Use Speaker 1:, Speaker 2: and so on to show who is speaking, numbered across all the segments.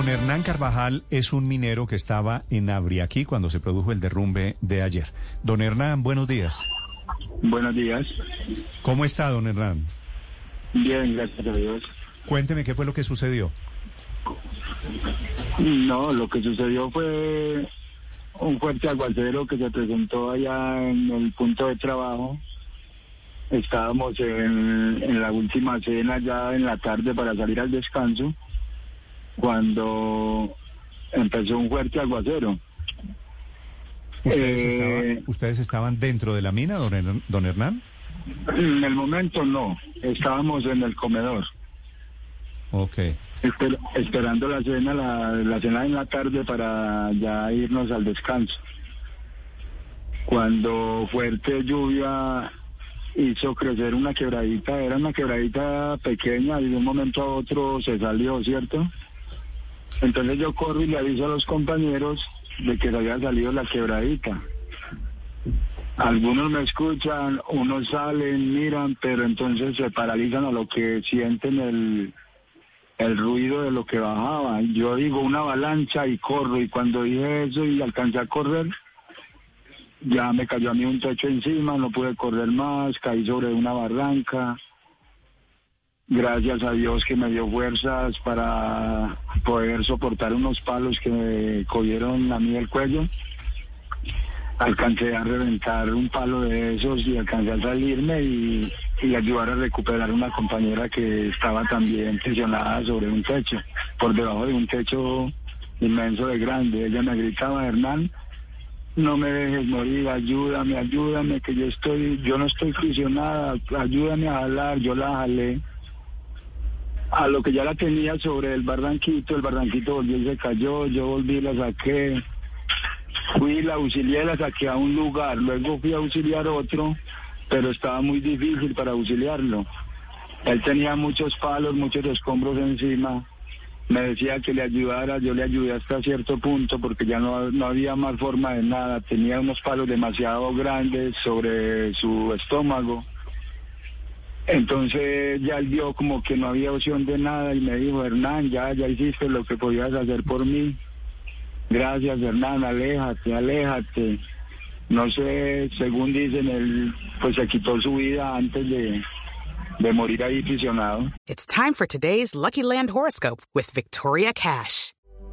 Speaker 1: Don Hernán Carvajal es un minero que estaba en Abriaquí cuando se produjo el derrumbe de ayer. Don Hernán, buenos días.
Speaker 2: Buenos días.
Speaker 1: ¿Cómo está, don Hernán?
Speaker 2: Bien, gracias a Dios.
Speaker 1: Cuénteme qué fue lo que sucedió.
Speaker 2: No, lo que sucedió fue un fuerte aguacero que se presentó allá en el punto de trabajo. Estábamos en, en la última cena ya en la tarde para salir al descanso cuando empezó un fuerte aguacero.
Speaker 1: ¿Ustedes,
Speaker 2: Eh,
Speaker 1: estaban, ¿Ustedes estaban dentro de la mina, don, don Hernán?
Speaker 2: En el momento no, estábamos en el comedor,
Speaker 1: Ok.
Speaker 2: esper- esperando la cena, la, la cena en la tarde para ya irnos al descanso. Cuando fuerte lluvia hizo crecer una quebradita, era una quebradita pequeña y de un momento a otro se salió, ¿cierto? Entonces yo corro y le aviso a los compañeros de que se había salido la quebradita. Algunos me escuchan, unos salen, miran, pero entonces se paralizan a lo que sienten el, el ruido de lo que bajaba. Yo digo una avalancha y corro, y cuando dije eso y alcancé a correr, ya me cayó a mí un techo encima, no pude correr más, caí sobre una barranca. Gracias a Dios que me dio fuerzas para poder soportar unos palos que me cogieron a mí el cuello. Alcancé a reventar un palo de esos y alcancé a salirme y, ayudar a recuperar una compañera que estaba también presionada sobre un techo, por debajo de un techo inmenso de grande. Ella me gritaba, Hernán, no me dejes morir, ayúdame, ayúdame, que yo estoy, yo no estoy prisionada, ayúdame a jalar, yo la jalé. A lo que ya la tenía sobre el barranquito, el barranquito volvió y se cayó, yo volví la saqué. Fui, la auxilié, la saqué a un lugar, luego fui a auxiliar otro, pero estaba muy difícil para auxiliarlo. Él tenía muchos palos, muchos escombros encima. Me decía que le ayudara, yo le ayudé hasta cierto punto porque ya no, no había más forma de nada. Tenía unos palos demasiado grandes sobre su estómago. Entonces ya él vio como que no había opción de nada y me dijo, Hernán, ya, ya hiciste lo que podías hacer por mí. Gracias, Hernán, aléjate, aléjate. No sé, según dicen, él pues se quitó su vida antes de, de morir ahí prisionado.
Speaker 3: It's time for today's Lucky Land horoscope with Victoria Cash.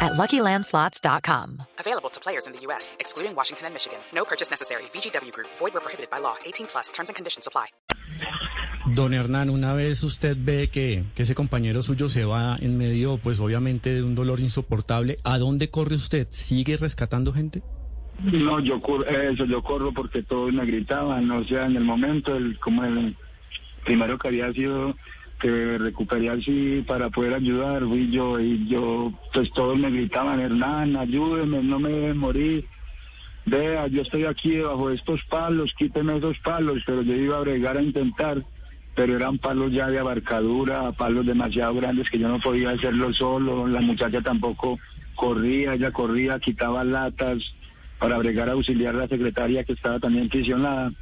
Speaker 3: at LuckyLandSlots.com.
Speaker 4: Available to players in the U.S., excluding Washington and Michigan. No purchase necessary. VGW Group, void where prohibited by law. 18 plus terms and conditions apply.
Speaker 5: Don Hernán, una vez usted ve que, que ese compañero suyo se va en medio, pues obviamente de un dolor insoportable, ¿a dónde corre usted? ¿Sigue rescatando gente?
Speaker 2: No, yo corro, eso, yo corro porque todos me gritaban, o sea, en el momento, el, como el primero que había sido que recuperé así para poder ayudar, fui yo, y yo, pues todos me gritaban, Hernán, ayúdeme, no me dejen morir, vea, yo estoy aquí debajo de estos palos, quíteme esos palos, pero yo iba a bregar a intentar, pero eran palos ya de abarcadura, palos demasiado grandes que yo no podía hacerlo solo, la muchacha tampoco corría, ella corría, quitaba latas para bregar a auxiliar a la secretaria que estaba también prisionada.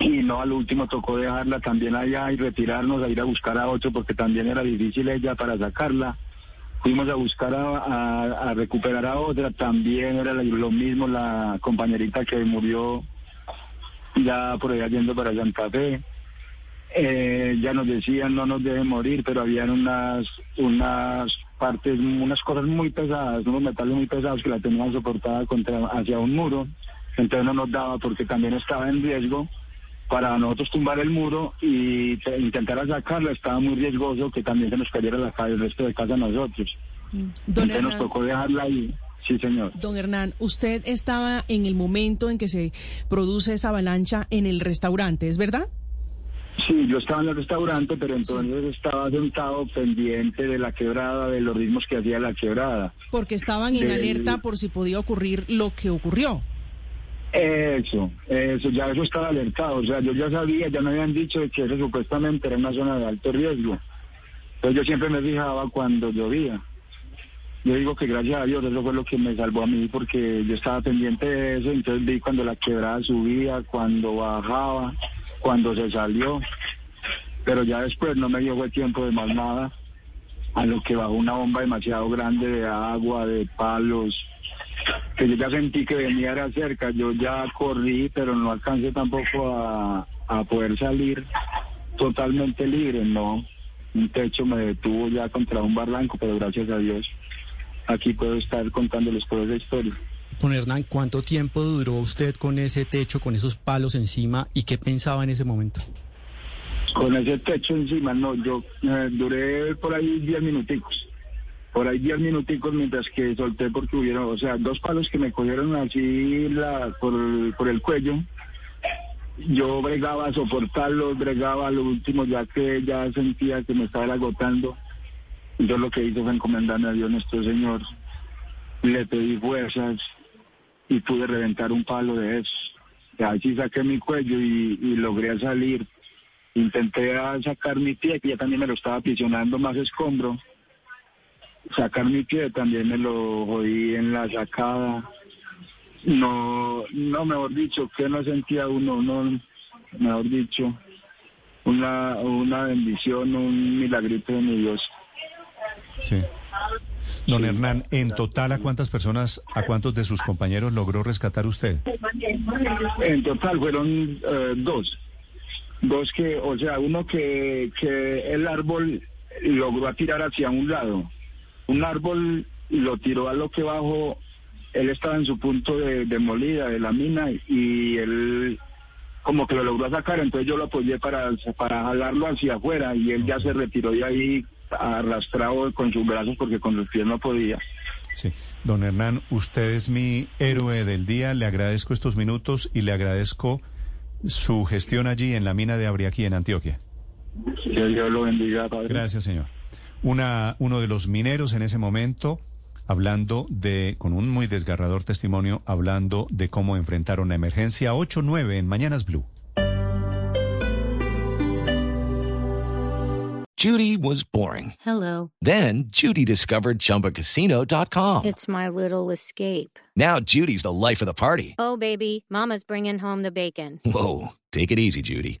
Speaker 2: Y no, al último tocó dejarla también allá y retirarnos a ir a buscar a otro porque también era difícil ella para sacarla. Fuimos a buscar a, recuperar a otra, también era lo mismo la compañerita que murió ya por allá yendo para Santa Fe. Eh, ya nos decían no nos dejen morir, pero habían unas unas partes, unas cosas muy pesadas, unos metales muy pesados que la tenían soportada contra hacia un muro, entonces no nos daba porque también estaba en riesgo para nosotros tumbar el muro y te- intentar sacarla estaba muy riesgoso que también se nos cayera la ca- el resto de casa a nosotros.
Speaker 6: Don
Speaker 2: Entonces nos
Speaker 6: Hernán,
Speaker 2: tocó dejarla ahí. Sí, señor.
Speaker 6: don Hernán, usted estaba en el momento en que se produce esa avalancha en el restaurante, ¿es verdad?
Speaker 2: Sí, yo estaba en el restaurante, pero entonces estaba sentado pendiente de la quebrada, de los ritmos que hacía la quebrada.
Speaker 6: Porque estaban en alerta por si podía ocurrir lo que ocurrió.
Speaker 2: Eso, eso, ya eso estaba alertado. O sea, yo ya sabía, ya me habían dicho que eso supuestamente era una zona de alto riesgo. Entonces yo siempre me fijaba cuando llovía. Yo digo que gracias a Dios eso fue lo que me salvó a mí porque yo estaba pendiente de eso, entonces vi cuando la quebrada subía, cuando bajaba, cuando se salió. Pero ya después no me dio fue tiempo de más nada, a lo que bajó una bomba demasiado grande de agua, de palos, que yo ya sentí que venía era cerca, yo ya corrí, pero no alcancé tampoco a, a poder salir totalmente libre, no. Un techo me detuvo ya contra un barranco, pero gracias a Dios aquí puedo estar contándoles toda esa historia.
Speaker 5: Don Hernán, ¿cuánto tiempo duró usted con ese techo, con esos palos encima y qué pensaba en ese momento?
Speaker 2: Con ese techo encima, no, yo eh, duré por ahí 10 minuticos. Por ahí 10 minuticos mientras que solté porque hubieron, o sea, dos palos que me cogieron así la, por, el cuello. Yo bregaba a soportarlos, bregaba a lo último ya que ya sentía que me estaba agotando. Yo lo que hice fue encomendarme a Dios nuestro Señor. Le pedí fuerzas y pude reventar un palo de esos. Y así saqué mi cuello y, y logré salir. Intenté sacar mi pie, que ya también me lo estaba aprisionando más escombro. Sacar mi pie también me lo jodí en la sacada. No, no, mejor dicho, que no sentía uno, no, mejor dicho, una, una bendición, un milagrito de mi Dios.
Speaker 1: Sí. Don Hernán, en total, ¿a cuántas personas, a cuántos de sus compañeros logró rescatar usted?
Speaker 2: En total fueron eh, dos. Dos que, o sea, uno que, que el árbol logró tirar hacia un lado. Un árbol lo tiró a lo que bajo, él estaba en su punto de, de molida de la mina y él como que lo logró sacar, entonces yo lo apoyé para, para jalarlo hacia afuera y él ya se retiró de ahí arrastrado con sus brazos porque con los pies no podía.
Speaker 1: Sí. Don Hernán, usted es mi héroe del día. Le agradezco estos minutos y le agradezco su gestión allí en la mina de Abriaqui, en Antioquia.
Speaker 2: Que Dios lo bendiga, padre.
Speaker 1: Gracias, señor. Una, uno de los mineros en ese momento, hablando de, con un muy desgarrador testimonio, hablando de cómo enfrentaron la emergencia 8-9 en Mañanas Blue.
Speaker 7: Judy was boring.
Speaker 8: Hello.
Speaker 7: Then Judy discovered ChumbaCasino.com.
Speaker 8: It's my little escape.
Speaker 7: Now Judy's the life of the party.
Speaker 8: Oh, baby, Mama's bringing home the bacon.
Speaker 7: Whoa, take it easy, Judy.